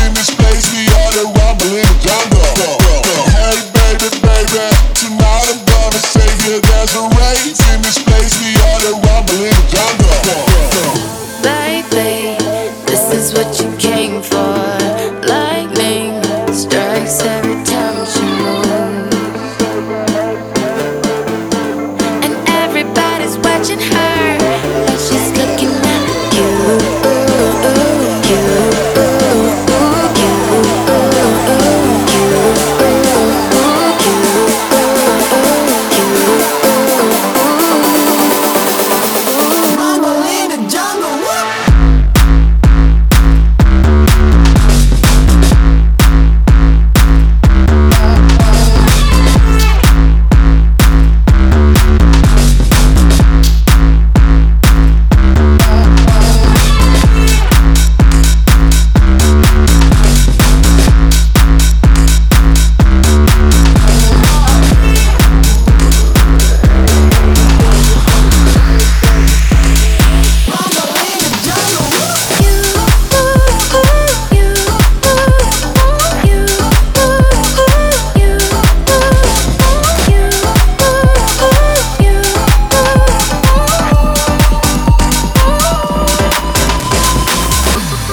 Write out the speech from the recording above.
in this place, we are the. Hey, baby, baby, tonight I'm gonna you. There's a